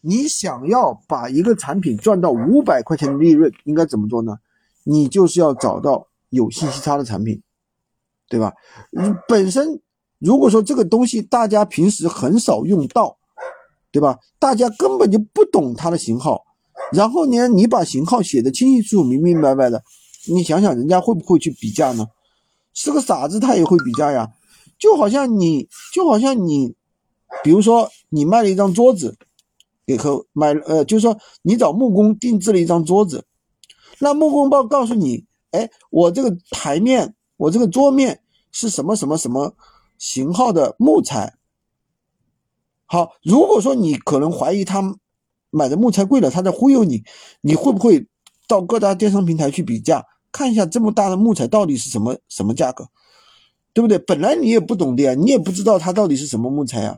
你想要把一个产品赚到五百块钱的利润，应该怎么做呢？你就是要找到有信息差的产品，对吧？你本身如果说这个东西大家平时很少用到，对吧？大家根本就不懂它的型号，然后呢，你把型号写的清清楚楚、明明白白的，你想想人家会不会去比价呢？是个傻子他也会比价呀，就好像你就好像你，比如说你卖了一张桌子。给客买呃，就是说你找木工定制了一张桌子，那木工报告诉你，哎，我这个台面，我这个桌面是什么什么什么型号的木材。好，如果说你可能怀疑他买的木材贵了，他在忽悠你，你会不会到各大电商平台去比价，看一下这么大的木材到底是什么什么价格，对不对？本来你也不懂的呀，你也不知道它到底是什么木材呀，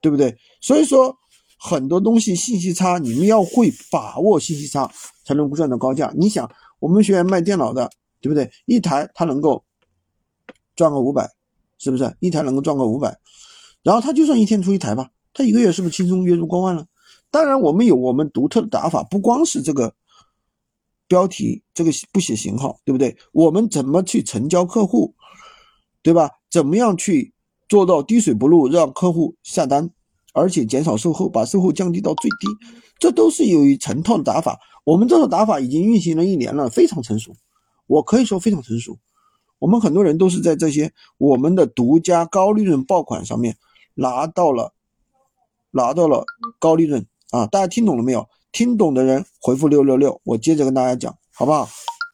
对不对？所以说。很多东西信息差，你们要会把握信息差，才能不赚到高价。你想，我们学员卖电脑的，对不对？一台他能够赚个五百，是不是？一台能够赚个五百，然后他就算一天出一台吧，他一个月是不是轻松月入过万了？当然，我们有我们独特的打法，不光是这个标题，这个不写型号，对不对？我们怎么去成交客户，对吧？怎么样去做到滴水不漏，让客户下单？而且减少售后，把售后降低到最低，这都是由于成套的打法。我们这套打法已经运行了一年了，非常成熟。我可以说非常成熟。我们很多人都是在这些我们的独家高利润爆款上面拿到了拿到了高利润啊！大家听懂了没有？听懂的人回复六六六，我接着跟大家讲，好不好？